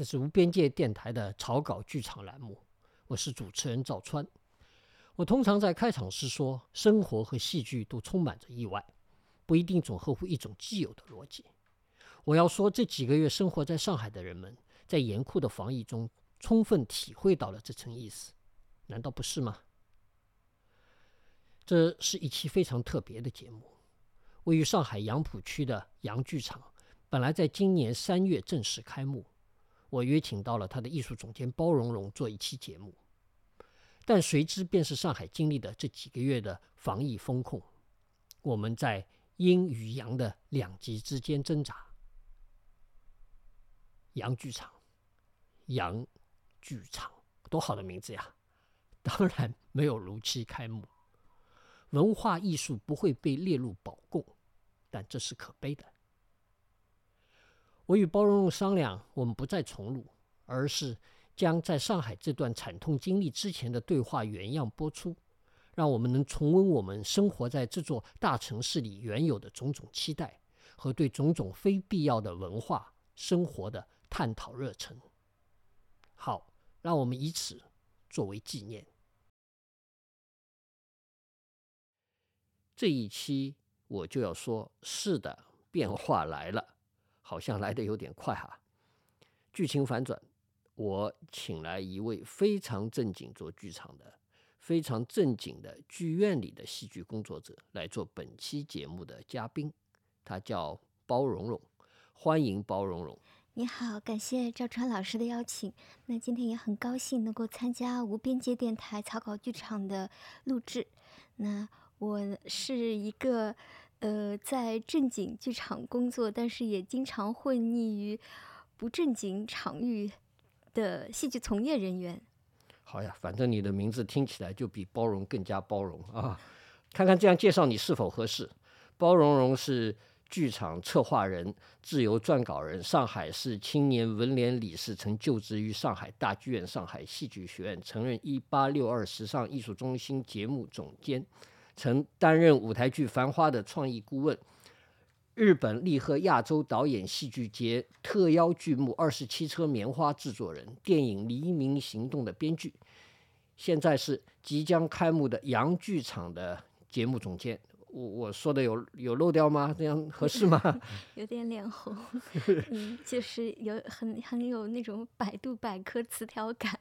这是无边界电台的草稿剧场栏目，我是主持人赵川。我通常在开场时说，生活和戏剧都充满着意外，不一定总合乎一种既有的逻辑。我要说，这几个月生活在上海的人们，在严酷的防疫中，充分体会到了这层意思，难道不是吗？这是一期非常特别的节目。位于上海杨浦区的杨剧场，本来在今年三月正式开幕，我约请到了他的艺术总监包荣荣做一期节目。但随之便是上海经历的这几个月的防疫风控，我们在阴与阳的两极之间挣扎。杨剧场，杨剧场，多好的名字呀！当然没有如期开幕。文化艺术不会被列入保供，但这是可悲的。我与包容商量，我们不再重录，而是将在上海这段惨痛经历之前的对话原样播出，让我们能重温我们生活在这座大城市里原有的种种期待和对种种非必要的文化生活的探讨热忱。好，让我们以此作为纪念。这一期我就要说，是的，变化来了，好像来的有点快哈。剧情反转，我请来一位非常正经做剧场的、非常正经的剧院里的戏剧工作者来做本期节目的嘉宾，他叫包容容，欢迎包容容。你好，感谢赵川老师的邀请。那今天也很高兴能够参加无边界电台草稿剧场的录制。那。我是一个，呃，在正经剧场工作，但是也经常混迹于不正经场域的戏剧从业人员。好呀，反正你的名字听起来就比包容更加包容啊！看看这样介绍你是否合适？包容容是剧场策划人、自由撰稿人，上海市青年文联理事，曾就职于上海大剧院、上海戏剧学院，曾任一八六二时尚艺术中心节目总监。曾担任舞台剧《繁花》的创意顾问，日本立贺亚洲导演戏剧节特邀剧目《二十七车棉花》制作人，电影《黎明行动》的编剧，现在是即将开幕的洋剧场的节目总监。我我说的有有漏掉吗？这样 合适吗？有点脸红，嗯，就是有很很有那种百度百科词条感。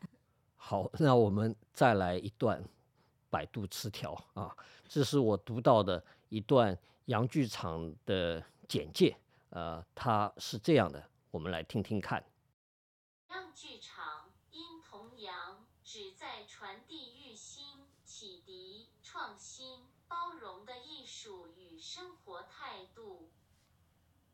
好，那我们再来一段。百度词条啊，这是我读到的一段洋剧场的简介，呃，它是这样的，我们来听听看。洋剧场因同洋，旨在传递育心、启迪、创新、包容的艺术与生活态度。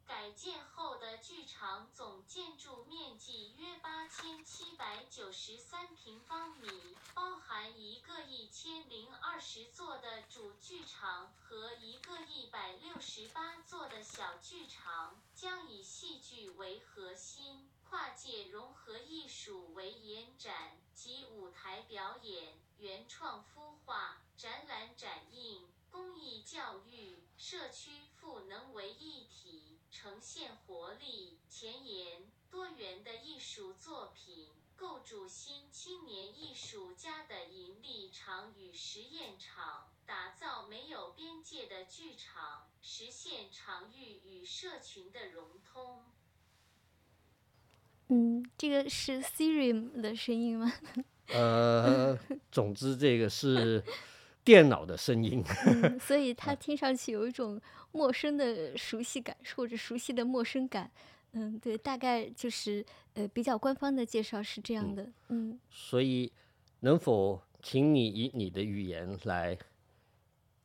改建后的剧场总建筑面积约八千七百九十三平方米，包含一个一千零二十座的主剧场和一个一百六十八座的小剧场，将以戏剧为核心，跨界融合艺术为延展，及舞台表演、原创孵化、展览展映。公益教育、社区赋能为一体，呈现活力、前沿、多元的艺术作品，构筑新青年艺术家的引力场与实验场，打造没有边界的剧场，实现场域与社群的融通。嗯，这个是 Siri 的声音吗？呃，总之这个是。电脑的声音，所以它听上去有一种陌生的熟悉感，或者熟悉的陌生感。嗯，对，大概就是呃比较官方的介绍是这样的。嗯，所以能否请你以你的语言来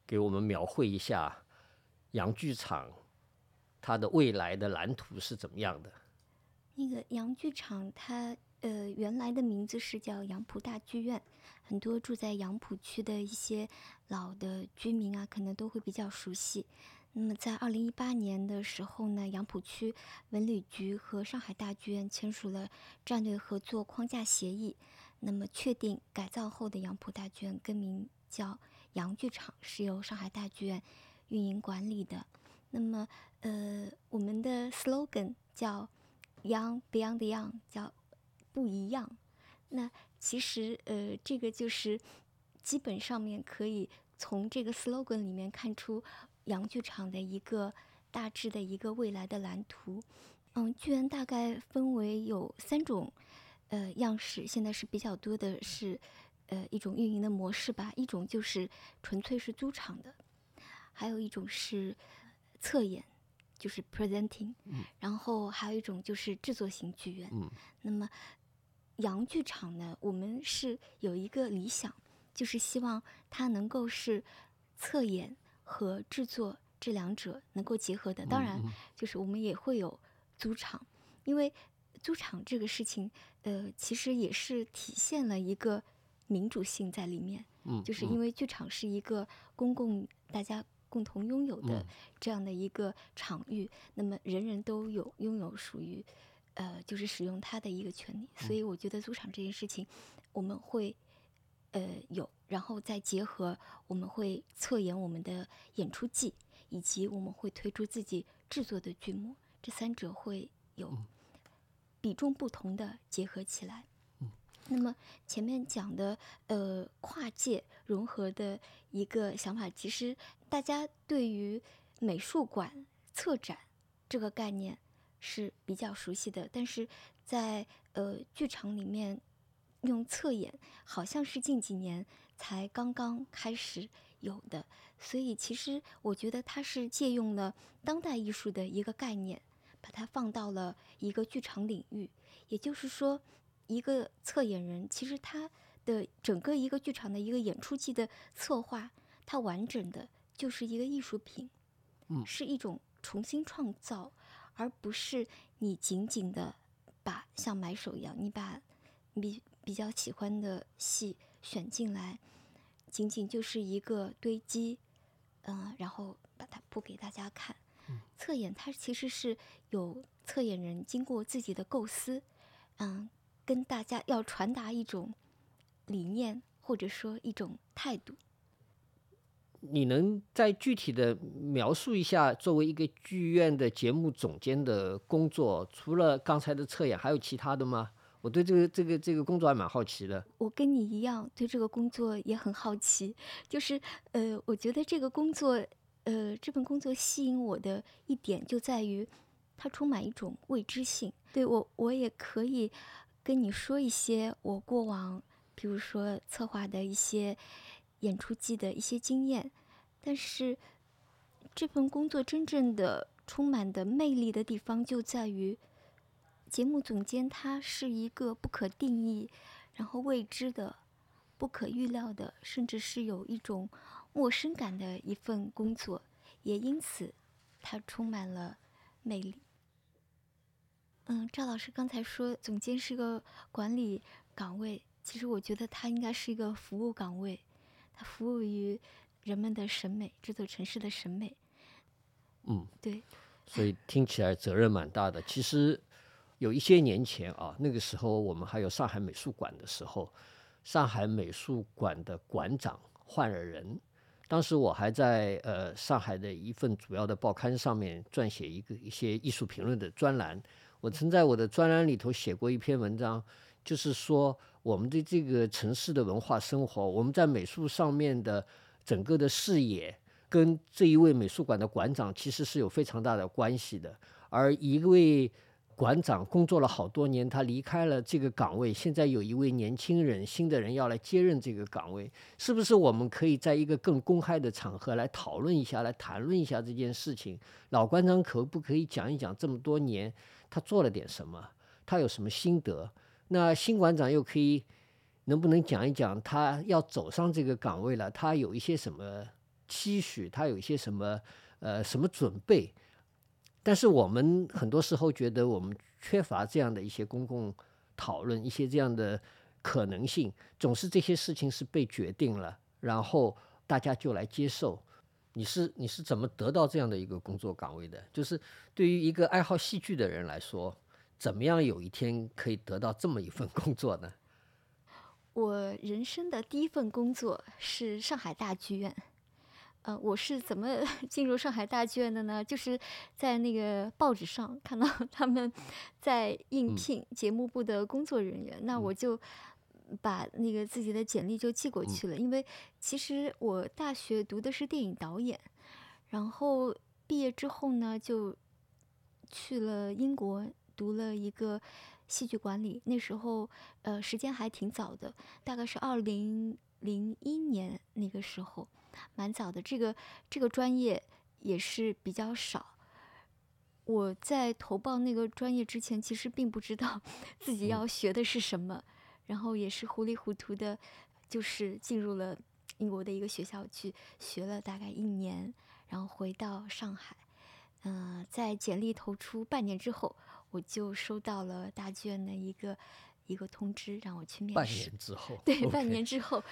给我们描绘一下洋剧场它的未来的蓝图是怎么样的？那个洋剧场它。呃，原来的名字是叫杨浦大剧院，很多住在杨浦区的一些老的居民啊，可能都会比较熟悉。那么在二零一八年的时候呢，杨浦区文旅局和上海大剧院签署了战略合作框架协议，那么确定改造后的杨浦大剧院更名叫杨剧场，是由上海大剧院运营管理的。那么，呃，我们的 slogan 叫 Young Beyond Young，叫不一样。那其实呃，这个就是基本上面可以从这个 slogan 里面看出洋剧场的一个大致的一个未来的蓝图。嗯，剧院大概分为有三种呃样式，现在是比较多的是呃一种运营的模式吧，一种就是纯粹是租场的，还有一种是侧演，就是 presenting，然后还有一种就是制作型剧院。嗯那么洋剧场呢，我们是有一个理想，就是希望它能够是测演和制作这两者能够结合的。当然，就是我们也会有租场，因为租场这个事情，呃，其实也是体现了一个民主性在里面。嗯，就是因为剧场是一个公共大家共同拥有的嗯这样的一个场域，那么人人都有拥有属于呃就是使用他的一个权利，所以我觉得租场这件事情我们会呃有，然后再结合我们会测演我们的演出季，以及我们会推出自己制作的剧目，这三者会有比重不同的结合起来。那么前面讲的呃跨界融合的一个想法，其实大家对于美术馆策展这个概念是比较熟悉的，但是在呃剧场里面用侧演，好像是近几年才刚刚开始有的，所以其实我觉得它是借用了当代艺术的一个概念，把它放到了一个剧场领域，也就是说。一个侧演人，其实他的整个一个剧场的一个演出季的策划，它完整的就是一个艺术品，嗯是一种重新创造，而不是你紧紧的把像买手一样，你把你比较喜欢的戏选进来，仅仅就是一个堆积，嗯、然后把它铺给大家看。侧演它其实是有侧演人经过自己的构思，嗯。跟大家要传达一种理念，或者说一种态度。你能再具体的描述一下，作为一个剧院的节目总监的工作，除了刚才的侧演，还有其他的吗？我对这个这个这个工作还蛮好奇的。我跟你一样，对这个工作也很好奇。就是呃，我觉得这个工作，呃，这份工作吸引我的一点就在于，它充满一种未知性。对我，我也可以跟你说一些我过往，比如说策划的一些演出季的一些经验，但是这份工作真正的充满的魅力的地方就在于，节目总监他是一个不可定义，然后未知的、不可预料的，甚至是有一种陌生感的一份工作，也因此它充满了魅力。嗯，赵老师刚才说总监是个管理岗位，其实我觉得他应该是一个服务岗位，他服务于人们的审美，这座城市的审美。嗯，对，所以听起来责任蛮大的。其实有一些年前啊，那个时候我们还有上海美术馆的时候，上海美术馆的馆长换了人。当时我还在呃上海的一份主要的报刊上面撰写一个一些艺术评论的专栏。我曾在我的专栏里头写过一篇文章，就是说我们的这个城市的文化生活，我们在美术上面的整个的视野，跟这一位美术馆的馆长其实是有非常大的关系的。而一位馆长工作了好多年，他离开了这个岗位，现在有一位年轻人、新的人要来接任这个岗位，是不是我们可以在一个更公开的场合来讨论一下，来谈论一下这件事情？老馆长可不可以讲一讲这么多年他做了点什么，他有什么心得？那新馆长又可以能不能讲一讲他要走上这个岗位了，他有一些什么期许，他有一些什么呃什么准备？但是我们很多时候觉得我们缺乏这样的一些公共讨论，一些这样的可能性，总是这些事情是被决定了，然后大家就来接受。你是你是怎么得到这样的一个工作岗位的？就是对于一个爱好戏剧的人来说，怎么样有一天可以得到这么一份工作呢？我人生的第一份工作是上海大剧院。呃，我是怎么 进入上海大剧院的呢？就是在那个报纸上看到 他们在应嗯聘节目部的工作人员，那我就把那个自己的简历就寄过嗯去了。因为其实我大学读的是电影导演，然后毕业之后呢，就去了英国读了一个戏剧管理。那时候呃时间还挺早的，大概是二零零一年那个时候。蛮早的，这个这个专业也是比较少。我在投报那个专业之前，其实并不知道 自己要学的是什么，然后也是糊里糊涂的，就是进入了英国的一个学校去学了大概一年，然后回到上海。嗯、在简历投出半年之后，我就收到了大剧院的一个一个通知，让我去面试半。年之后，对半年之后，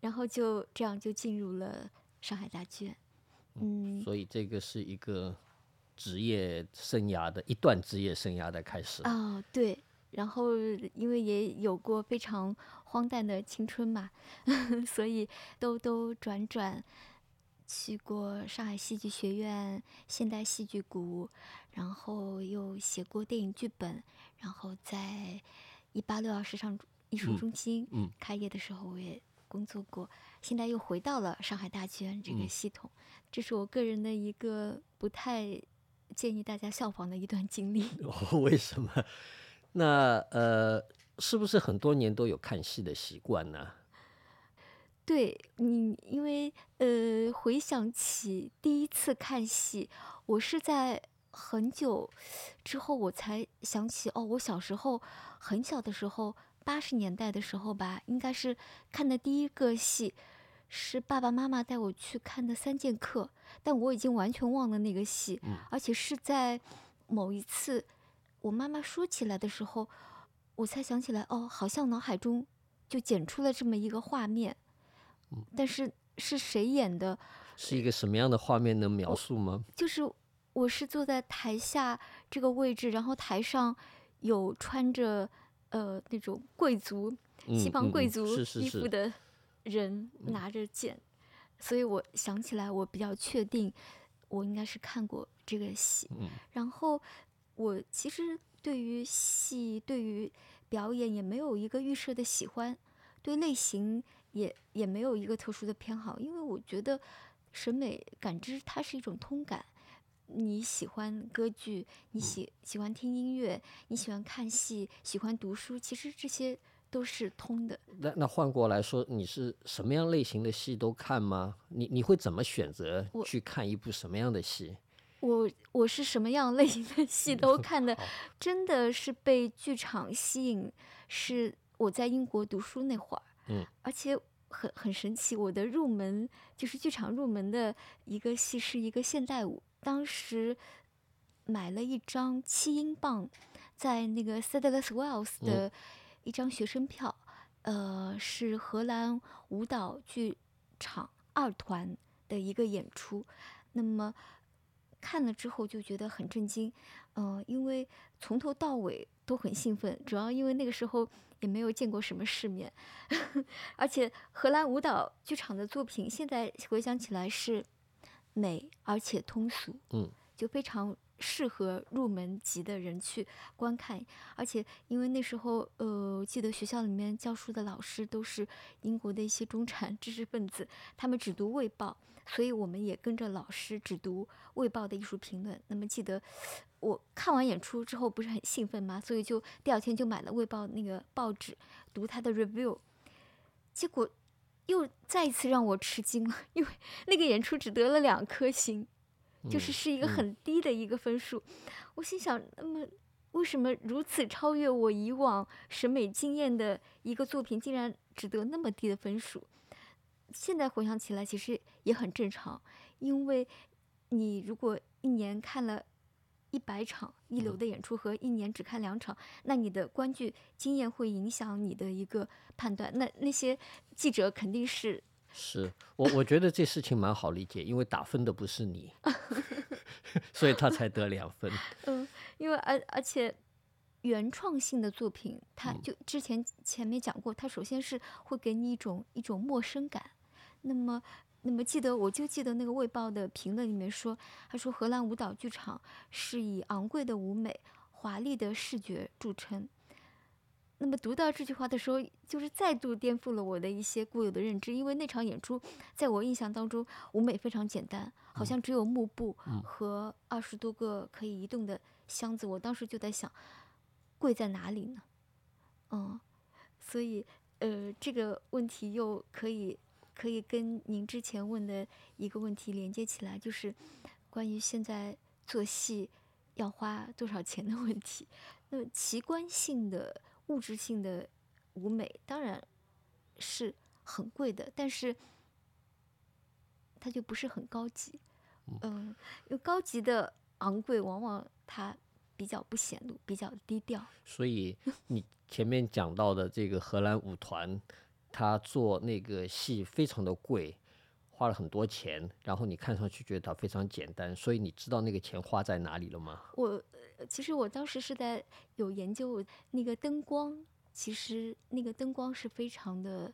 然后就这样就进入了上海大剧院。嗯，所以这个是一个职业生涯的一段职业生涯的开始。哦，对，然后因为也有过非常荒诞的青春嘛，所以兜兜转转去过上海戏剧学院、现代戏剧谷，然后又写过电影剧本，然后在一八六二时尚艺术嗯中心嗯开业的时候，我也工作过，现在又回到了上海大剧院这个嗯系统，这是我个人的一个不太建议大家效仿的一段经历。哦，为什么？那呃，是不是很多年都有看戏的习惯呢？对你，因为呃，回想起第一次看戏，我是在很久之后我才想起，哦，我小时候很小的时候，八十年代的时候吧，应该是看的第一个戏，是爸爸妈妈带我去看的《三剑客》，但我已经完全忘了那个戏，嗯而且是在某一次我妈妈说起来的时候，我才想起来，哦，好像脑海中就剪出了这么一个画面。但是是谁演的？是一个什么样的画面能描述吗？就是我是坐在台下这个位置，然后台上有穿着呃那种贵族、西方贵族衣服的人拿着剑，所以我想起来，我比较确定我应该是看过这个戏。嗯然后我其实对于戏、对于表演也没有一个预设的喜欢，对类型也也没有一个特殊的偏好，因为我觉得审美感知它是一种通感。你喜欢歌剧，你喜喜欢听音乐，你喜欢看戏，喜欢读书，其实这些都是通的。那那换过来说，你是什么样类型的戏都看吗？你你会怎么选择去看一部什么样的戏？我我是什么样类型的戏都看的，真的是被剧场吸引。是我在英国读书那会儿，嗯，而且很很神奇，我的入门就是剧场入门的一个戏是一个现代舞，当时买了一张七英镑，在那个 Sadler's Wells 的一张学生票，呃，是荷兰舞蹈剧场二团的一个演出，那么。看了之后就觉得很震惊，呃，因为从头到尾都很兴奋，主要因为那个时候也没有见过什么世面，而且荷兰舞蹈剧场的作品现在回想起来是美而且通俗，嗯，就非常适合入门级的人去观看，而且因为那时候呃，记得学校里面教书的老师都是英国的一些中产知识分子，他们只读《卫报》。所以我们也跟着老师只读《卫报》的艺术评论。那么记得我看完演出之后不是很兴奋吗？所以就第二天就买了《卫报》那个报纸，读他的 review。结果又再一次让我吃惊了，因为那个演出只得了两颗星，就是是一个很低的一个分数。我心想，那么为什么如此超越我以往审美经验的一个作品，竟然只得那么低的分数？现在回想起来，其实也很正常，因为你如果一年看了一百场一流的演出和一年只看两场，那你的观剧经验会影响你的一个判断。那那些记者肯定是是我我觉得这事情蛮好理解，因为打分的不是你，所以他才得两分。嗯，因为而而且原创性的作品，它就之前前面讲过，它首先是会给你一种一种陌生感。那么那么记得我就记得那个《卫报》的评论里面说，他说荷兰舞蹈剧场是以昂贵的舞美、华丽的视觉著称。那么读到这句话的时候，就是再度颠覆了我的一些固有的认知，因为那场演出在我印象当中，舞美非常简单，好像只有幕布和二十多个可以移动的箱子。我当时就在想，贵在哪里呢？嗯，所以呃，这个问题又可以可以跟您之前问的一个问题连接起来，就是关于现在做戏要花多少钱的问题。那么奇观性的。物质性的舞美当然是很贵的，但是它就不是很高级。嗯，因为高级的昂贵，往往它比较不显露，比较低调。所以你前面讲到的这个荷兰舞团，他做那个戏非常的贵，花了很多钱，然后你看上去觉得它非常简单，所以你知道那个钱花在哪里了吗？我。其实我当时是在有研究那个灯光，其实那个灯光是非常的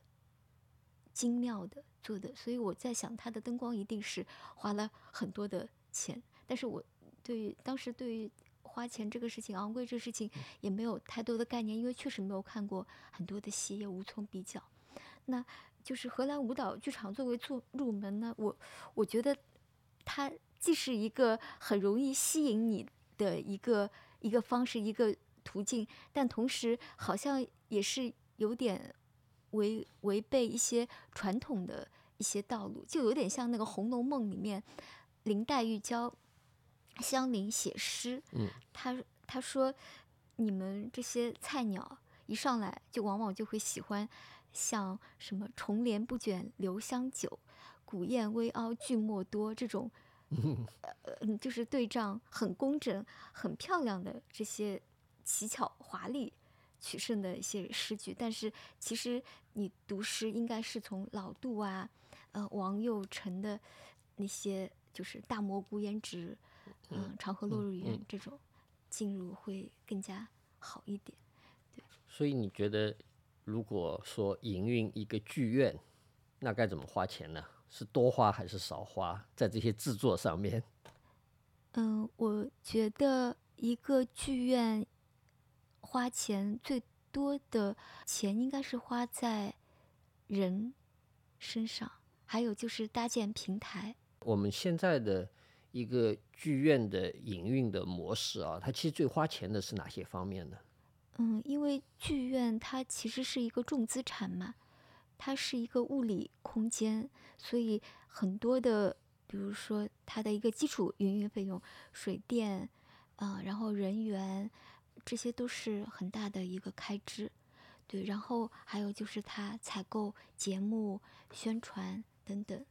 精妙的做的，所以我在想，它的灯光一定是花了很多的钱。但是我对于当时对于花钱这个事情、昂贵这个事情也没有太多的概念，因为确实没有看过很多的戏，也无从比较。那就是荷兰舞蹈剧场作为做入门呢，我我觉得它既是一个很容易吸引你。的一个一个方式，一个途径，但同时好像也是有点违违背一些传统的一些道路，就有点像那个《红楼梦》里面林黛玉教香菱写诗，嗯，她她说你们这些菜鸟一上来就往往就会喜欢像什么重帘不卷留香久，古砚微凹句墨多这种。就是对仗很工整、很漂亮的这些奇巧华丽取胜的一些诗句，但是其实你读诗应该是从老杜啊、呃王佑成的那些，就是大漠孤烟直、嗯长河落日圆这种进入会更加好一点。对，所以你觉得，如果说营运一个剧院，那该怎么花钱呢？是多花还是少花在这些制作上面？嗯，我觉得一个剧院花钱最多的钱应该是花在人身上，还有就是搭建平台。我们现在的一个剧院的营运的模式啊，它其实最花钱的是哪些方面呢？嗯，因为剧院它其实是一个重资产嘛。它是一个物理空间，所以很多的，比如说它的一个基础营运费用，水电，啊，然后人员，这些都是很大的一个开支，对，然后还有就是它采购节目、宣传等等。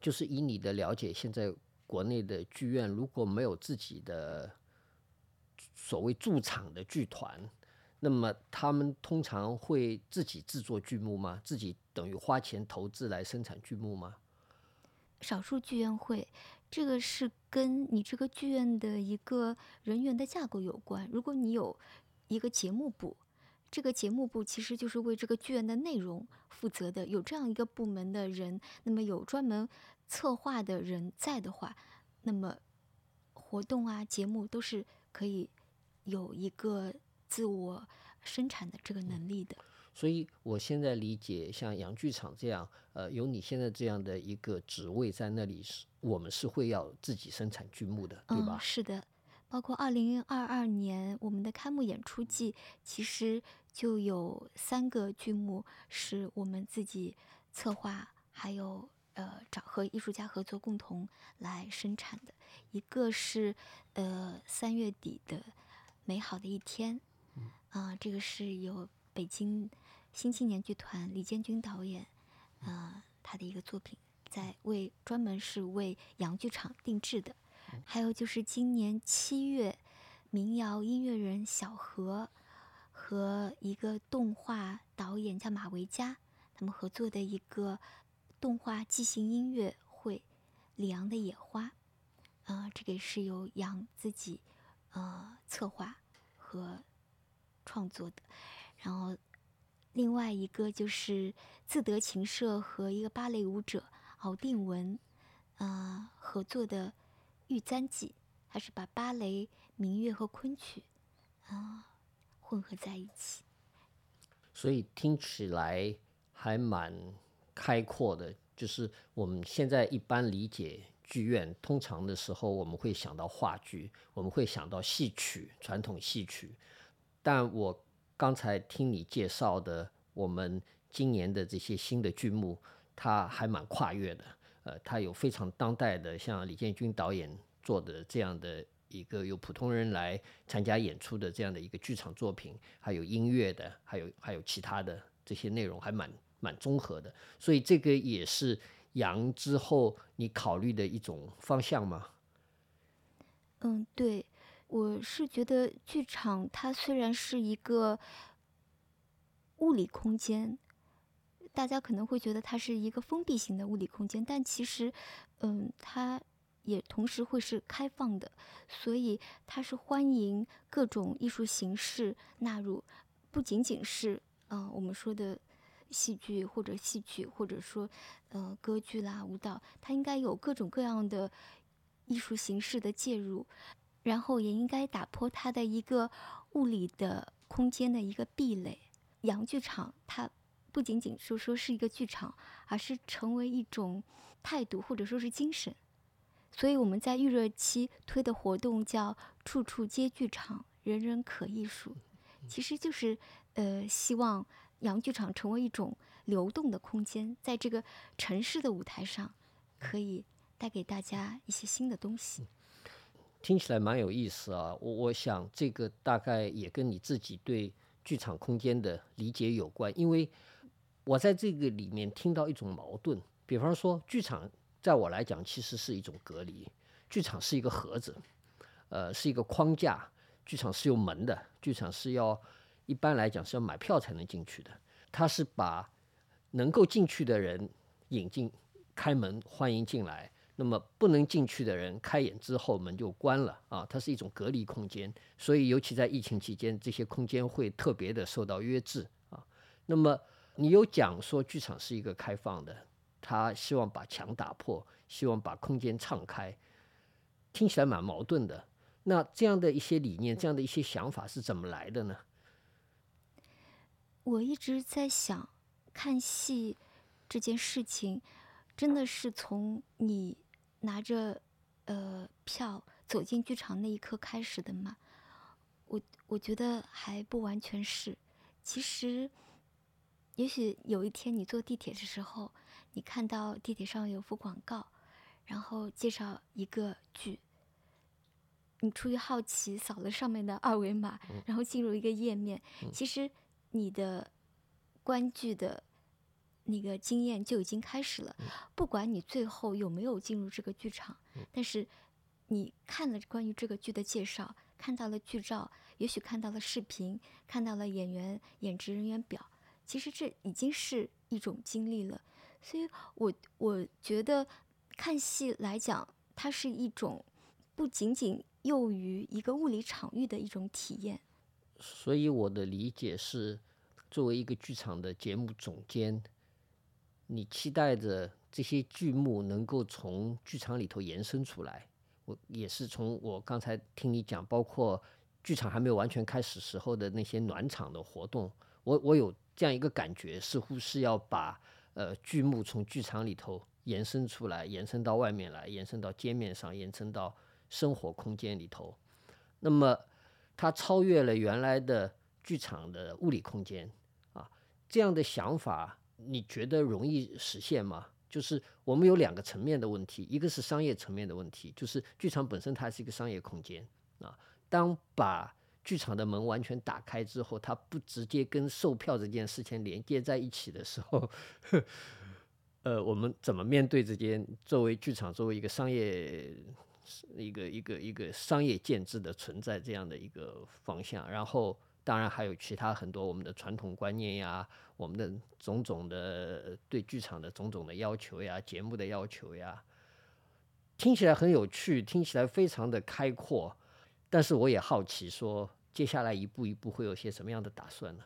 就是以你的了解，现在国内的剧院如果没有自己的所谓驻场的剧团。那么他们通常会自己制作剧目吗？自己等于花钱投资来生产剧目吗？少数剧院会，这个是跟你这个剧院的一个人员的架构有关。如果你有一个节目部，这个节目部其实就是为这个剧院的内容负责的，有这样一个部门的人，那么有专门策划的人在的话，那么活动啊节目都是可以有一个。自我生产的这个能力的，所以我现在理解，像洋剧场这样，呃，有你现在这样的一个职位在那里，是我们是会要自己生产剧目的，对吧？是的，包括二零二二年我们的开幕演出季，其实就有三个剧目是我们自己策划，还有呃找和艺术家合作共同来生产的，一个是呃三月底的美好的一天。啊，这个是由北京新青年剧团李建军导演，呃，他的一个作品，在为专门是为洋剧场定制的。还有就是今年七月，民谣音乐人小何和一个动画导演叫马维佳，他们合作的一个动画即兴音乐会《里昂的野花》，啊，这个是由杨自己呃策划和。创作的，然后另外一个就是自得琴社和一个芭蕾舞者敖定文，啊合作的《玉簪记》，它是把芭蕾、民乐和昆曲啊混合在一起。所以听起来还蛮开阔的。就是我们现在一般理解剧院，通常的时候我们会想到话剧，我们会想到戏曲，传统戏曲。但我刚才听你介绍的，我们今年的这些新的剧目，它还蛮跨越的。呃，它有非常当代的，像李建军导演做的这样的一个由普通人来参加演出的这样的一个剧场作品，还有音乐的，还有还有其他的这些内容，还蛮蛮综合的。所以这个也是杨之后你考虑的一种方向吗？嗯，对。我是觉得剧场它虽然是一个物理空间，大家可能会觉得它是一个封闭型的物理空间，但其实，嗯，它也同时会是开放的，所以它是欢迎各种艺术形式纳入，不仅仅是嗯我们说的戏剧或者戏曲，或者说呃歌剧啦、舞蹈，它应该有各种各样的艺术形式的介入。然后也应该打破它的一个物理的空间的一个壁垒。洋剧场它不仅仅是说是一个剧场，而是成为一种态度或者说是精神。所以我们在预热期推的活动叫“处处皆剧场，人人可艺术”，其实就是呃希望洋剧场成为一种流动的空间，在这个城市的舞台上，可以带给大家一些新的东西。听起来蛮有意思啊！我我想这个大概也跟你自己对剧场空间的理解有关，因为我在这个里面听到一种矛盾。比方说，剧场在我来讲其实是一种隔离，剧场是一个盒子，呃，是一个框架。剧场是有门的，剧场是要一般来讲是要买票才能进去的。它是把能够进去的人引进，开门欢迎进来。那么不能进去的人，开演之后门就关了啊，它是一种隔离空间，所以尤其在疫情期间，这些空间会特别的受到约制啊。那么你有讲说剧场是一个开放的，他希望把墙打破，希望把空间敞开，听起来蛮矛盾的。那这样的一些理念，这样的一些想法是怎么来的呢？我一直在想，看戏这件事情，真的是从你。拿着，呃，票走进剧场那一刻开始的嘛，我我觉得还不完全是。其实，也许有一天你坐地铁的时候，你看到地铁上有幅广告，然后介绍一个剧，你出于好奇扫了上面的二维码，然后进入一个页面，其实你的观剧的。那个经验就已经开始了，不管你最后有没有进入这个剧场，但是你看了关于这个剧的介绍，看到了剧照，也许看到了视频，看到了演员演职人员表，其实这已经是一种经历了。所以，我我觉得看戏来讲，它是一种不仅仅囿于一个物理场域的一种体验。所以，我的理解是，作为一个剧场的节目总监。你期待着这些剧目能够从剧场里头延伸出来，我也是从我刚才听你讲，包括剧场还没有完全开始时候的那些暖场的活动，我我有这样一个感觉，似乎是要把呃剧目从剧场里头延伸出来，延伸到外面来，延伸到街面上，延伸到生活空间里头。那么它超越了原来的剧场的物理空间啊，这样的想法。你觉得容易实现吗？就是我们有两个层面的问题，一个是商业层面的问题，就是剧场本身它是一个商业空间啊。当把剧场的门完全打开之后，它不直接跟售票这件事情连接在一起的时候，呃，我们怎么面对这件作为剧场作为一个商业一个一个一个商业建制的存在这样的一个方向？然后。当然还有其他很多我们的传统观念呀，我们的种种的对剧场的种种的要求呀，节目的要求呀，听起来很有趣，听起来非常的开阔。但是我也好奇，说接下来一步一步会有些什么样的打算呢？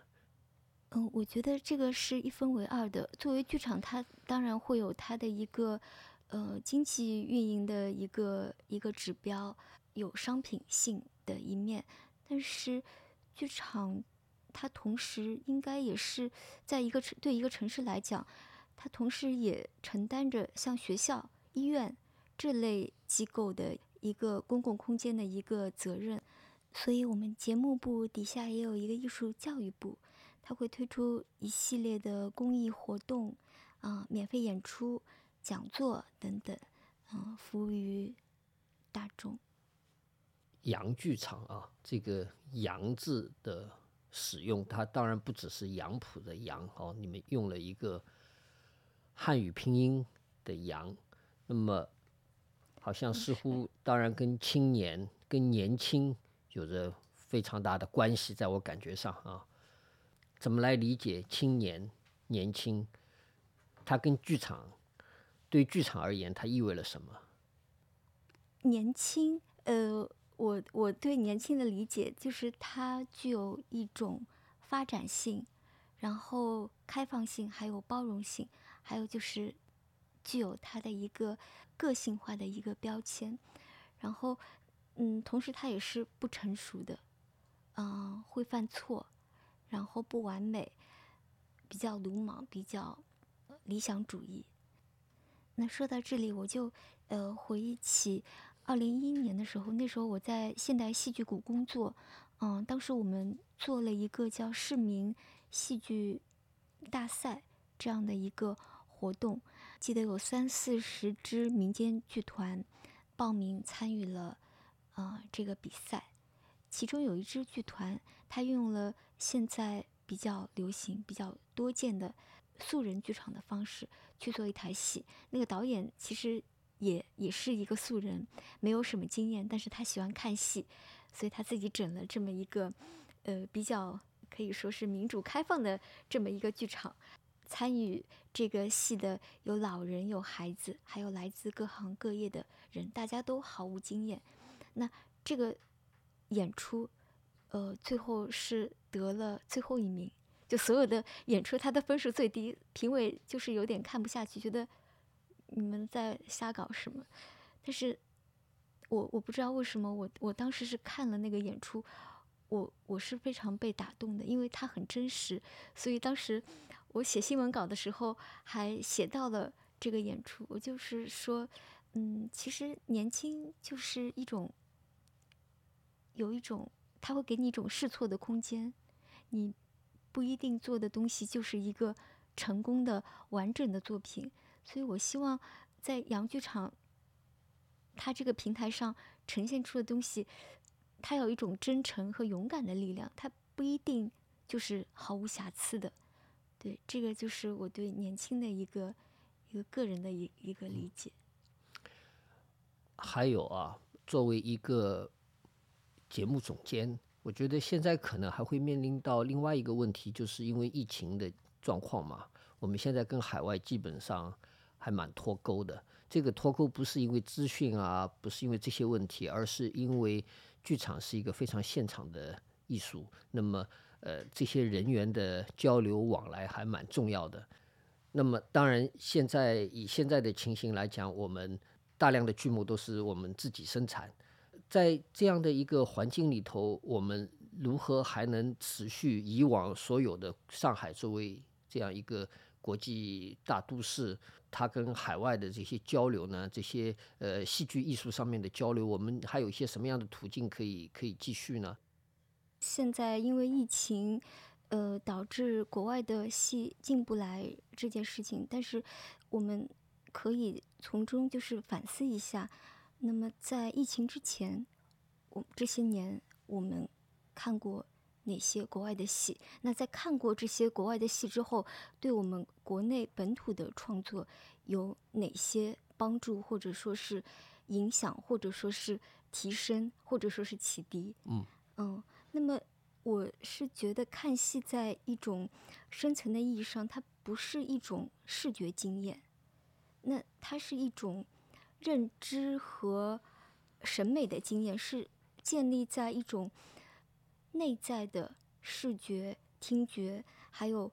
嗯，我觉得这个是一分为二的。作为剧场，它当然会有它的一个呃经济运营的一个一个指标，有商品性的一面。但是，剧场它同时应该也是在一个城对一个城市来讲，它同时也承担着像学校、医院这类机构的一个公共空间的一个责任。所以，我们节目部底下也有一个艺术教育部。它会推出一系列的公益活动，啊，免费演出、讲座等等，嗯，服务于大众。洋剧场啊，这个“洋”字的使用，它当然不只是杨浦的“洋”哦，你们用了一个汉语拼音的“洋”，那么好像似乎当然跟青年、跟年轻有着非常大的关系，在我感觉上啊。怎么来理解青年、年轻？它跟剧场，对剧场而言，它意味了什么？年轻，呃，我我对年轻的理解就是它具有一种发展性，然后开放性，还有包容性，还有就是具有它的一个个性化的一个标签。然后，嗯，同时它也是不成熟的，嗯，会犯错。然后不完美，比较鲁莽，比较理想主义。那说到这里，我就呃回忆起二零一一年的时候，那时候我在现代戏剧谷工作，嗯，当时我们做了一个叫市民戏剧大赛这样的一个活动，记得有三四十支民间剧团报名参与了啊这个比赛。其中有一支剧团，他用了现在比较流行、比较多见的素人剧场的方式去做一台戏。那个导演其实也也是一个素人，没有什么经验，但是他喜欢看戏，所以他自己整了这么一个，呃，比较可以说是民主开放的这么一个剧场。参与这个戏的有老人、有孩子，还有来自各行各业的人，大家都毫无经验。那这个。演出，呃，最后是得了最后一名。就所有的演出，他的分数最低，评委就是有点看不下去，觉得你们在瞎搞什么。但是，我我不知道为什么，我我当时是看了那个演出，我我是非常被打动的，因为它很真实。所以当时我写新闻稿的时候，还写到了这个演出。我就是说，嗯，其实年轻就是一种。有一种，他会给你一种试错的空间，你不一定做的东西就是一个成功的完整的作品。所以我希望在洋剧场，它这个平台上呈现出的东西，它有一种真诚和勇敢的力量，它不一定就是毫无瑕疵的。对，这个就是我对年轻的一个一个个人的一一个理解。还有啊，作为一个。节目总监，我觉得现在可能还会面临到另外一个问题，就是因为疫情的状况嘛，我们现在跟海外基本上还蛮脱钩的。这个脱钩不是因为资讯啊，不是因为这些问题，而是因为剧场是一个非常现场的艺术，那么呃，这些人员的交流往来还蛮重要的。那么当然，现在以现在的情形来讲，我们大量的剧目都是我们自己生产。在这样的一个环境里头，我们如何还能持续以往所有的上海作为这样一个国际大都市，它跟海外的这些交流呢？这些呃戏剧艺术上面的交流，我们还有一些什么样的途径可以可以继续呢？现在因为疫情，呃，导致国外的戏进不来这件事情，但是我们可以从中就是反思一下。那么在疫情之前，我这些年我们看过哪些国外的戏？那在看过这些国外的戏之后，对我们国内本土的创作有哪些帮助，或者说是影响，或者说是提升，或者说是启迪？嗯嗯。那么我是觉得看戏在一种深层的意义上，它不是一种视觉经验，那它是一种。认知和审美的经验是建立在一种内在的视觉听觉，还有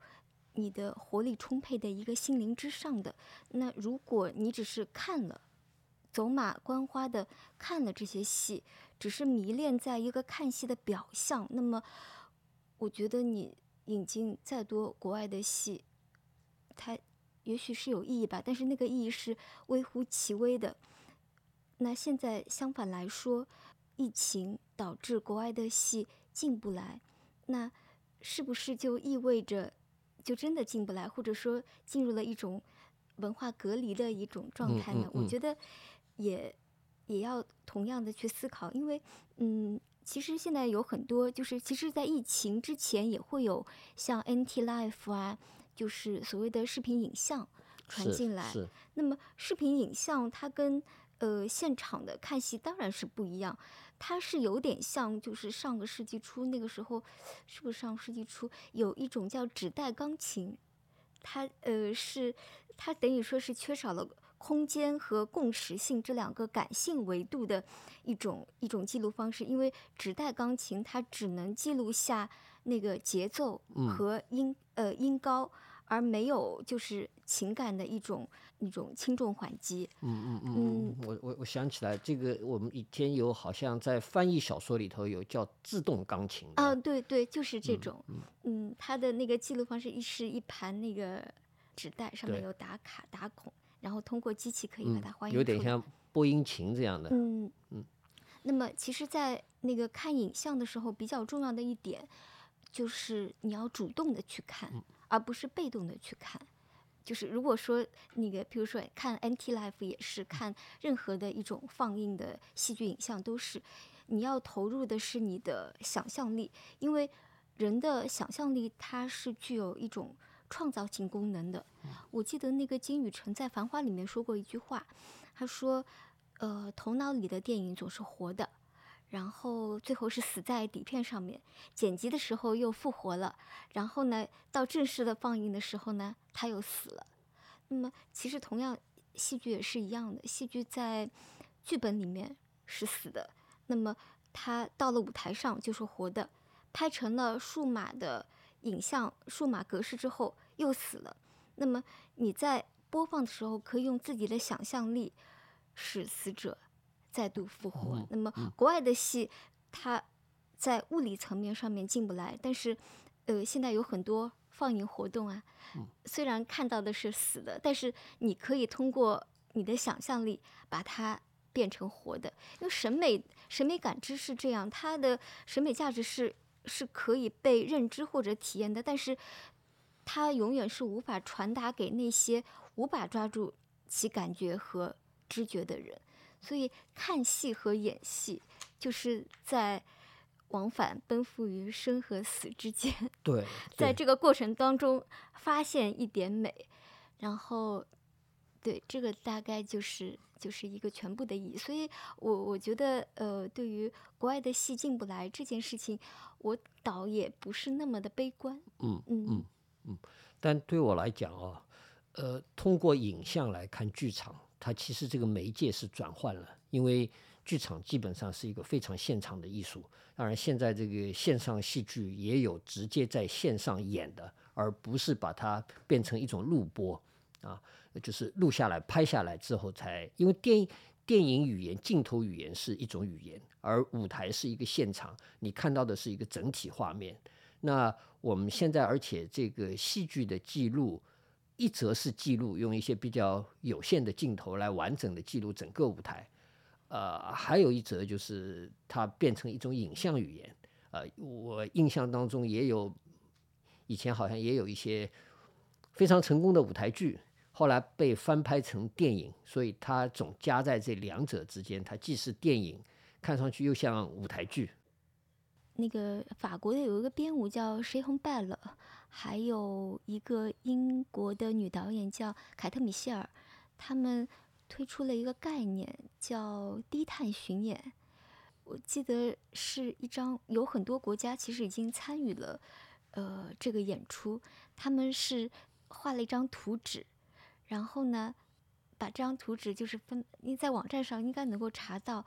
你的活力充沛的一个心灵之上的。那如果你只是看了，走马观花的看了这些戏，只是迷恋在一个看戏的表象，那么我觉得你引进再多国外的戏，它也许是有意义吧，但是那个意义是微乎其微的。那现在相反来说，疫情导致国外的戏进不来，那是不是就意味着就真的进不来，或者说进入了一种文化隔离的一种状态呢？嗯嗯嗯我觉得也也要同样的去思考，因为嗯，其实现在有很多就是，其实，在疫情之前也会有像 NT Life 啊，就是所谓的视频影像传进来。那么视频影像它跟呃现场的看戏当然是不一样，它是有点像就是上个世纪初那个时候，是不是上个世纪初有一种叫纸带钢琴，它呃是它等于说是缺少了空间和共识性这两个感性维度的一种一种记录方式，因为纸带钢琴它只能记录下那个节奏嗯。和音、呃音高，而没有就是情感的一种一种轻重缓急。嗯嗯嗯嗯，我我我想起来，这个我们以前有好像在翻译小说里头有叫自动钢琴的啊，对对，就是这种，嗯，它的那个记录方式一是一盘那个纸带，上面有打卡打孔，然后通过机器可以把嗯它还，原有点像播音琴这样的。嗯那么其实，在那个看影像的时候，比较重要的一点就是你要主动的去看，而不是被动的去看。就是如果说那个，比如说看 NT Life 也是看任何的一种放映的戏剧影像，都是你要投入的是你的想象力，因为人的想象力它是具有一种创造性功能的。我记得那个金宇澄在《繁花》里面说过一句话，他说：“呃，头脑里的电影总是活的，然后最后是死在底片上面，剪辑的时候又复活了，然后呢，到正式的放映的时候呢，他又死了。那么其实同样，戏剧也是一样的，戏剧在剧本里面是死的，那么它到了舞台上就是活的，拍成了数码的影像、数码格式之后又死了。那么你在播放的时候，可以用自己的想象力使死者再度复活。嗯那么国外的戏，它在物理层面上面进不来，但是呃，现在有很多放映活动啊，虽然看到的是死的，但是你可以通过你的想象力把它变成活的，因为审美审美感知是这样，它的审美价值是是可以被认知或者体验的，但是它永远是无法传达给那些无法抓住其感觉和知觉的人。所以看戏和演戏就是在往返奔赴于生和死之间，对，在这个过程当中发现一点美，然后对这个大概就是就是一个全部的意义。所以我我觉得呃，对于国外的戏进不来这件事情，我倒也不是那么的悲观。嗯嗯嗯但对我来讲啊，呃，通过影像来看剧场，它其实这个媒介是转换了，因为剧场基本上是一个非常现场的艺术。当然，现在这个线上戏剧也有直接在线上演的，而不是把它变成一种录播啊，就是录下来、拍下来之后才，因为电影。电影语言、镜头语言是一种语言，而舞台是一个现场，你看到的是一个整体画面。那我们现在，而且这个戏剧的记录，一则是记录用一些比较有限的镜头来完整的记录整个舞台，呃，还有一则就是它变成一种影像语言。呃，我印象当中也有，以前好像也有一些非常成功的舞台剧，后来被翻拍成电影，所以它总夹在这两者之间，它既是电影，看上去又像舞台剧。那个法国的有一个编舞叫谁红拜了，还有一个英国的女导演叫凯特米歇尔，他们推出了一个概念叫低碳巡演。我记得是一张有很多国家其实已经参与了，呃，这个演出，他们是画了一张图纸，然后呢，把这张图纸就是分，你在网站上应该能够查到，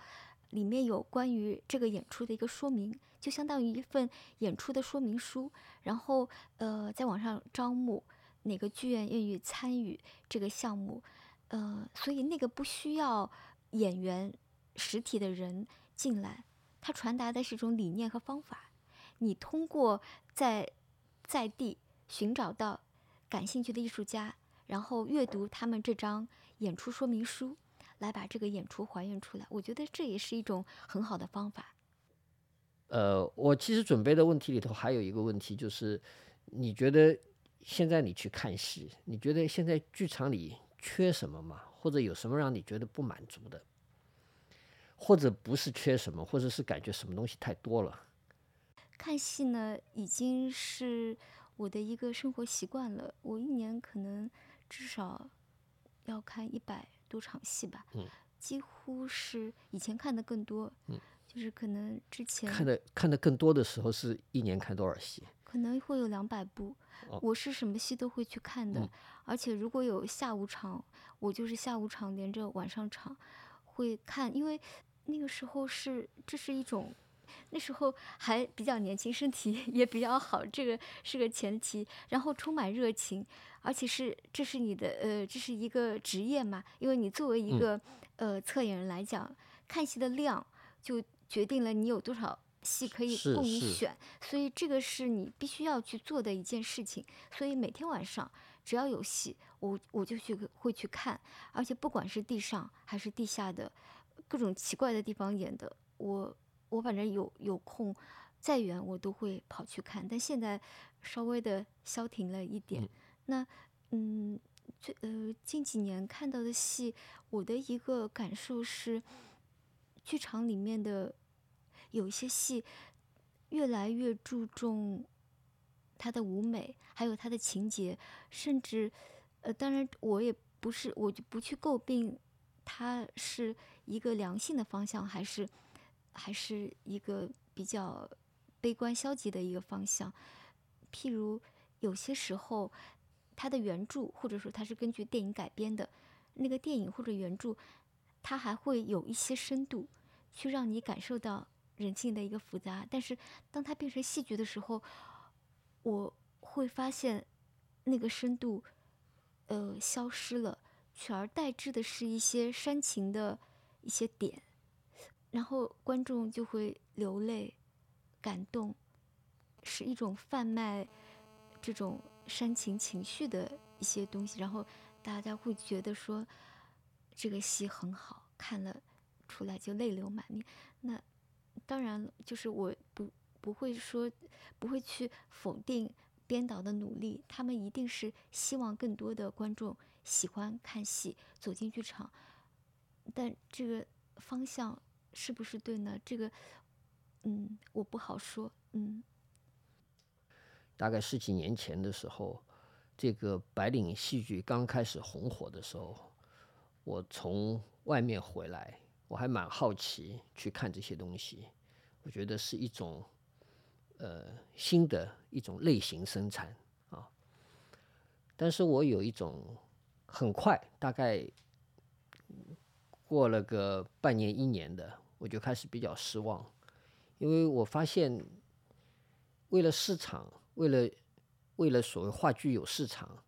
里面有关于这个演出的一个说明。就相当于一份演出的说明书，然后呃，在网上招募哪个剧院愿意参与这个项目，呃，所以那个不需要演员实体的人进来，他传达的是一种理念和方法。你通过在在地寻找到感兴趣的艺术家，然后阅读他们这张演出说明书，来把这个演出还原出来。我觉得这也是一种很好的方法。呃，我其实准备的问题里头还有一个问题，就是你觉得现在你去看戏，你觉得现在剧场里缺什么吗？或者有什么让你觉得不满足的？或者不是缺什么，或者是感觉什么东西太多了？看戏呢，已经是我的一个生活习惯了。我一年可能至少要看一百多场戏吧，嗯几乎是以前看的更多，嗯就是可能之前看的看的更多的时候是一年看多少戏？可能会有两百部，哦我是什么戏都会去看的，嗯而且如果有下午场，我就是下午场连着晚上场会看，因为那个时候是这是一种。那时候还比较年轻，身体也比较好，这个是个前提。然后充满热情，而且是这是你的呃，这是一个职业嘛。因为你作为一嗯个、呃策演人来讲，看戏的量就决定了你有多少戏可以供你选。所以这个是你必须要去做的一件事情。所以每天晚上只要有戏，我我就去会去看，而且不管是地上还是地下的各种奇怪的地方演的，我我反正有有空，再远我都会跑去看。但现在稍微的消停了一点。嗯那嗯，最呃近几年看到的戏，我的一个感受是，剧场里面的有一些戏越来越注重它的舞美，还有它的情节，甚至呃，当然我也不是，我就不去诟病它是一个良性的方向，还是还是一个比较悲观消极的一个方向。譬如有些时候，它的原著或者说它是根据电影改编的，那个电影或者原著，它还会有一些深度，去让你感受到人性的一个复杂。但是当它变成戏剧的时候，我会发现那个深度，呃，消失了，取而代之的是一些煽情的一些点，然后观众就会流泪、感动，是一种贩卖这种煽情情绪的一些东西，然后大家会觉得说这个戏很好，看了出来就泪流满面。那当然，就是我不不会说不会去否定编导的努力，他们一定是希望更多的观众喜欢看戏，走进剧场。但这个方向是不是对呢？这个，嗯，我不好说。嗯大概十几年前的时候，这个白领戏剧刚开始红火的时候，我从外面回来，我还蛮好奇去看这些东西。我觉得是一种呃新的一种类型生产啊。但是我有一种很快，大概过了个半年一年的，我就开始比较失望，因为我发现为了市场。为了为了所谓话剧有市场，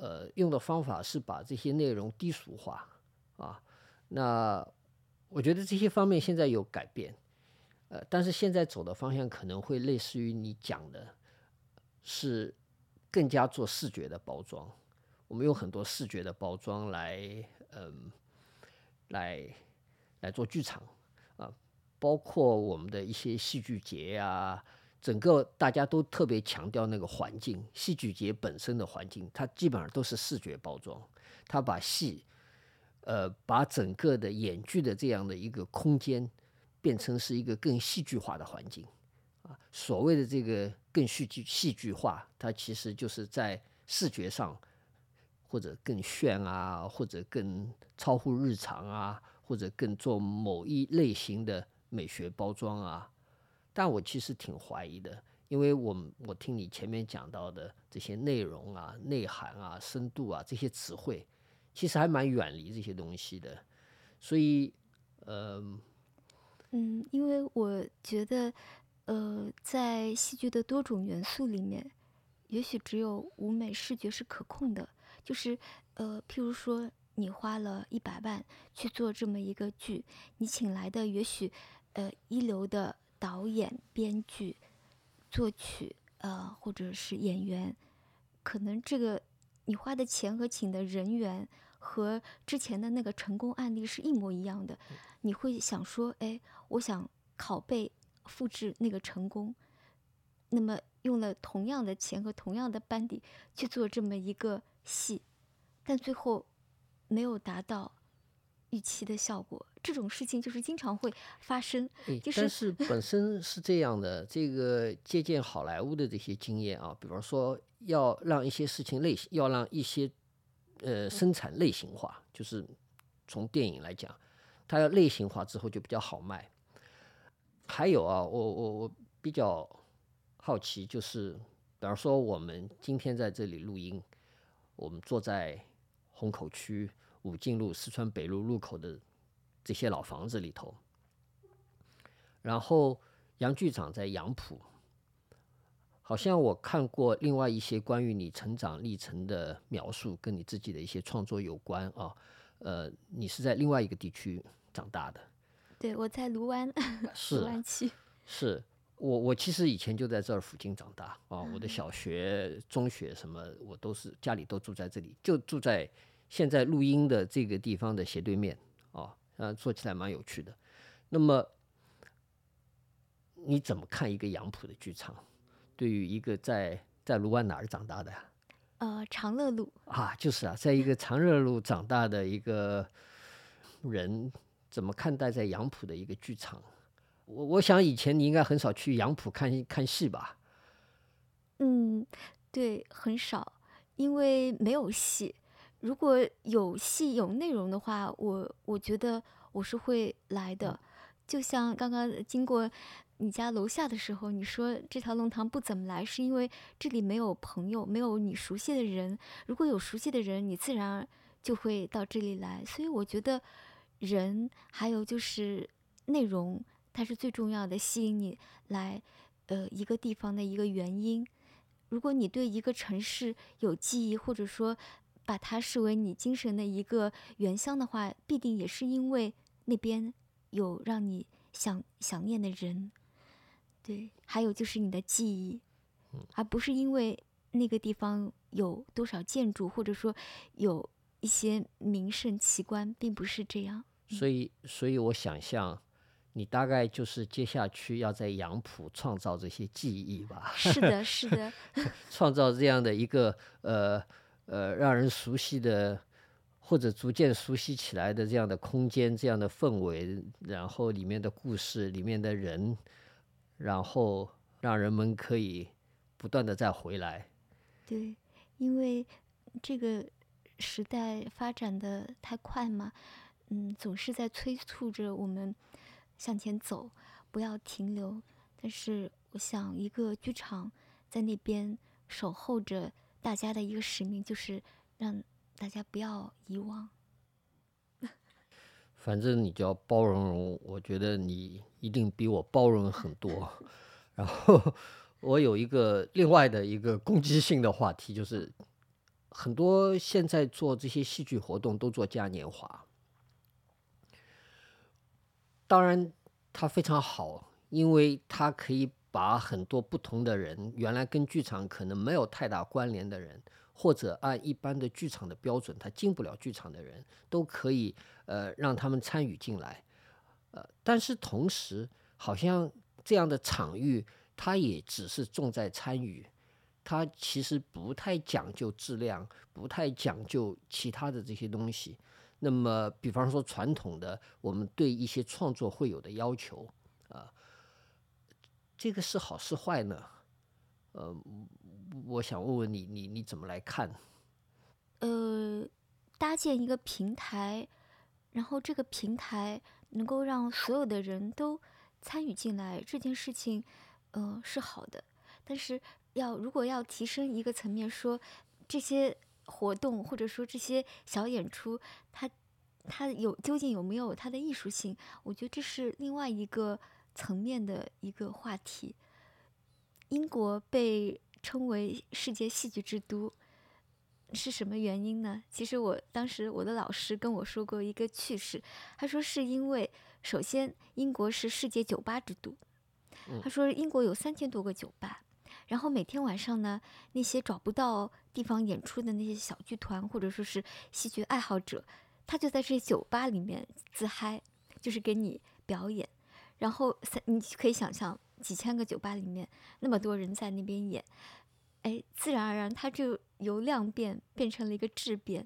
呃，用的方法是把这些内容低俗化啊。那我觉得这些方面现在有改变，呃，但是现在走的方向可能会类似于你讲的，是更加做视觉的包装。我们用很多视觉的包装来，嗯，来来做剧场啊，包括我们的一些戏剧节呀。整个大家都特别强调那个环境，戏剧节本身的环境，它基本上都是视觉包装，它把戏，呃，把整个的演剧的这样的一个空间，变成是一个更戏剧化的环境，啊，所谓的这个更戏剧戏剧化，它其实就是在视觉上，或者更炫啊，或者更超乎日常啊，或者更做某一类型的美学包装啊。但我其实挺怀疑的，因为我我听你前面讲到的这些内容啊、内涵啊、深度啊这些词汇，其实还蛮远离这些东西的。所以，呃，嗯，因为我觉得，呃，在戏剧的多种元素里面，也许只有舞美视觉是可控的。就是呃，譬如说，你花了一百万去做这么一个剧，你请来的也许呃一流的导演、编剧、作曲呃或者是演员，可能这个你花的钱和请的人员和之前的那个成功案例是一模一样的，你会想说，哎，我想拷贝复制那个成功，那么用了同样的钱和同样的班底去做这么一个戏，但最后没有达到预期的效果，这种事情就是经常会发生。诶就是但是本 身是这样的，这个借鉴好莱坞的这些经验啊，比方说要让一些事情类型，要让一些呃生产类型化，就是从电影来讲，它要类型化之后就比较好卖。还有啊，我我我比较好奇，就是比方说我们今天在这里录音，我们坐在虹口区武进路四川北路路口的这些老房子里头，然后杨剧长在杨浦，好像我看过另外一些关于你成长历程的描述，跟你自己的一些创作有关啊。呃，你是在另外一个地区长大的，对我在卢湾，是卢湾区，是我我其实以前就在这儿附近长大啊，我的小学、中学什么我都是家里都住在这里，就住在现在录音的这个地方的斜对面啊，呃，做起来蛮有趣的。那么你怎么看一个杨浦的剧场？对于一个在在卢湾哪儿长大的呀？呃，长乐路，啊，就是啊，在一个长乐路长大的一个人，怎么看待在杨浦的一个剧场？我我想以前你应该很少去杨浦看看戏吧？嗯，对，很少，因为没有戏。如果有戏有内容的话，我我觉得我是会来的。就像刚刚经过你家楼下的时候，你说这条龙堂不怎么来，是因为这里没有朋友，没有你熟悉的人。如果有熟悉的人，你自然就会到这里来。所以我觉得人还有就是内容，它是最重要的，吸引你来呃一个地方的一个原因。如果你对一个城市有记忆，或者说把它视为你精神的一个原乡的话，必定也是因为那边有让你想想念的人，对，还有就是你的记忆，而不是因为那个地方有多少建筑，或者说有一些名胜奇观，并不是这样。所以，所以我想象你大概就是接下去要在杨浦创造这些记忆吧，是的，是的，创造这样的一个呃呃让人熟悉的或者逐渐熟悉起来的这样的空间、这样的氛围，然后里面的故事、里面的人，然后让人们可以不断的再回来。对，因为这个时代发展的太快嘛，嗯，总是在催促着我们向前走，不要停留。但是我想，一个剧场在那边守候着大家的一个使命，就是让大家不要遗忘。反正你叫包容容，我觉得你一定比我包容很多。然后我有一个另外的一个攻击性的话题，就是很多现在做这些戏剧活动都做嘉年华，当然它非常好，因为它可以把很多不同的人，原来跟剧场可能没有太大关联的人，或者按一般的剧场的标准他进不了剧场的人，都可以呃让他们参与进来。呃，但是同时，好像这样的场域，它也只是重在参与，它其实不太讲究质量，不太讲究其他的这些东西。那么，比方说传统的，我们对一些创作会有的要求、这个是好是坏呢？呃，我想问问你，你你怎么来看？呃，搭建一个平台，然后这个平台能够让所有的人都参与进来，这件事情，呃，是好的。但是要如果要提升一个层面说，这些活动或者说这些小演出，它它有究竟有没有它的艺术性？我觉得这是另外一个层面的一个话题。英国被称为世界戏剧之都，是什么原因呢？其实我当时我的老师跟我说过一个趣事，他说是因为首先英国是世界酒吧之都，他说英国有三千多个酒吧，然后每天晚上呢，那些找不到地方演出的那些小剧团或者说是戏剧爱好者，他就在这些酒吧里面自嗨，就是给你表演，然后三你可以想象。几千个酒吧里面，那么多人在那边演，哎，自然而然，它就由量变变成了一个质变。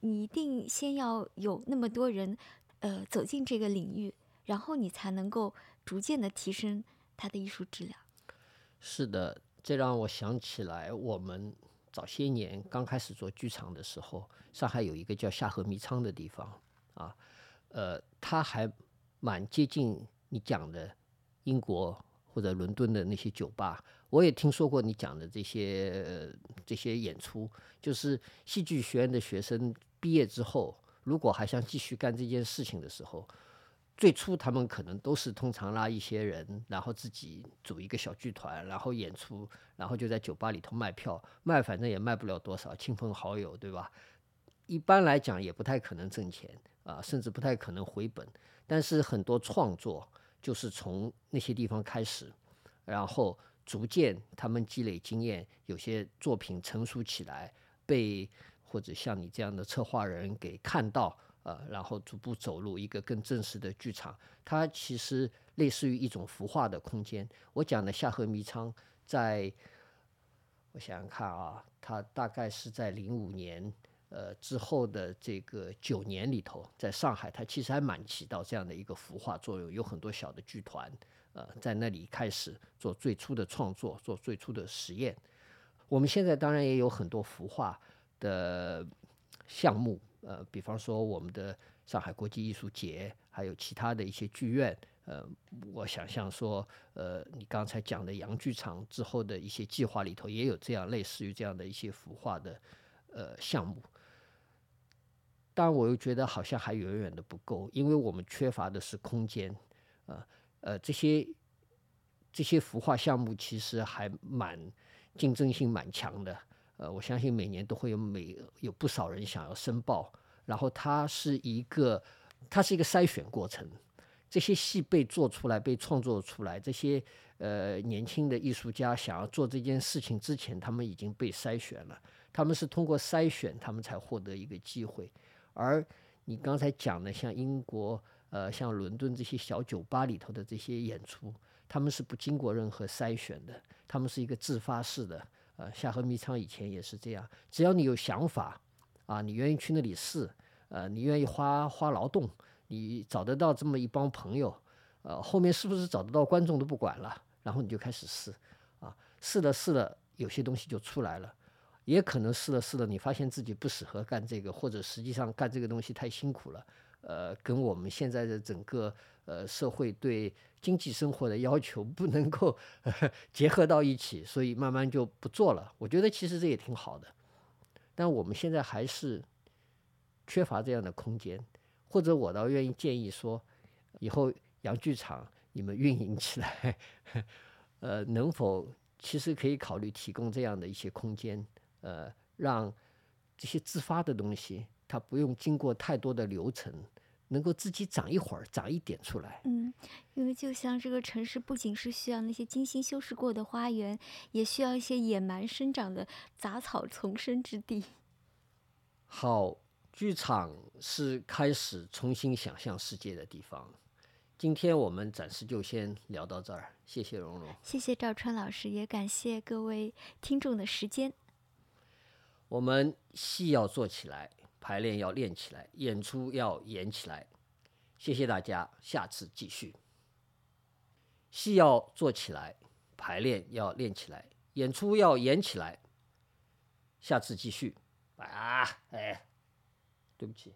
你一定先要有那么多人，呃，走进这个领域，然后你才能够逐渐的提升它的艺术质量。是的，这让我想起来，我们早些年刚开始做剧场的时候，上海有一个叫下河迷仓的地方，啊，呃，它还蛮接近你讲的。英国或者伦敦的那些酒吧，我也听说过你讲的这些这些演出。就是戏剧学院的学生毕业之后，如果还想继续干这件事情的时候，最初他们可能都是通常拉一些人，然后自己组一个小剧团，然后演出，然后就在酒吧里头卖票，卖反正也卖不了多少，亲朋好友对吧？一般来讲也不太可能挣钱啊，甚至不太可能回本。但是很多创作。就是从那些地方开始，然后逐渐他们积累经验，有些作品成熟起来，被或者像你这样的策划人给看到，呃，然后逐步走入一个更正式的剧场。它其实类似于一种孵化的空间。我讲的夏河迷仓，在我想想看啊，它大概是在零五年。呃，之后的这个九年里头，在上海，它其实还蛮起到这样的一个孵化作用，有很多小的剧团，呃，在那里开始做最初的创作，做最初的实验。我们现在当然也有很多孵化的项目，呃，比方说我们的上海国际艺术节，还有其他的一些剧院，呃，我想象说，呃，你刚才讲的洋剧场之后的一些计划里头，也有这样类似于这样的一些孵化的呃项目。但我又觉得好像还远远的不够，因为我们缺乏的是空间，呃呃，这些这些孵化项目其实还蛮竞争性蛮强的，呃，我相信每年都会有每有不少人想要申报，然后它是一个它是一个筛选过程，这些戏被做出来被创作出来，这些呃年轻的艺术家想要做这件事情之前，他们已经被筛选了，他们是通过筛选，他们才获得一个机会。而你刚才讲的，像英国、呃，像伦敦这些小酒吧里头的这些演出，他们是不经过任何筛选的，他们是一个自发式的。呃，夏河迷仓以前也是这样，只要你有想法，啊，你愿意去那里试，呃，你愿意花花劳动，你找得到这么一帮朋友，呃，后面是不是找得到观众都不管了，然后你就开始试，啊，试了试了，有些东西就出来了。也可能试了试了，你发现自己不适合干这个，或者实际上干这个东西太辛苦了，呃，跟我们现在的整个呃社会对经济生活的要求不能够 结合到一起，所以慢慢就不做了。我觉得其实这也挺好的，但我们现在还是缺乏这样的空间，或者我倒愿意建议说，以后洋剧场你们运营起来，呃，能否其实可以考虑提供这样的一些空间。呃，让这些自发的东西，它不用经过太多的流程，能够自己长一会儿，长一点出来。嗯，因为就像这个城市，不仅是需要那些精心修饰过的花园，也需要一些野蛮生长的杂草丛生之地。好，剧场是开始重新想象世界的地方。今天我们暂时就先聊到这儿，谢谢蓉蓉，谢谢赵川老师，也感谢各位听众的时间。我们戏要做起来，排练要练起来，演出要演起来。谢谢大家，下次继续。戏要做起来，排练要练起来，演出要演起来。下次继续。啊，哎，对不起。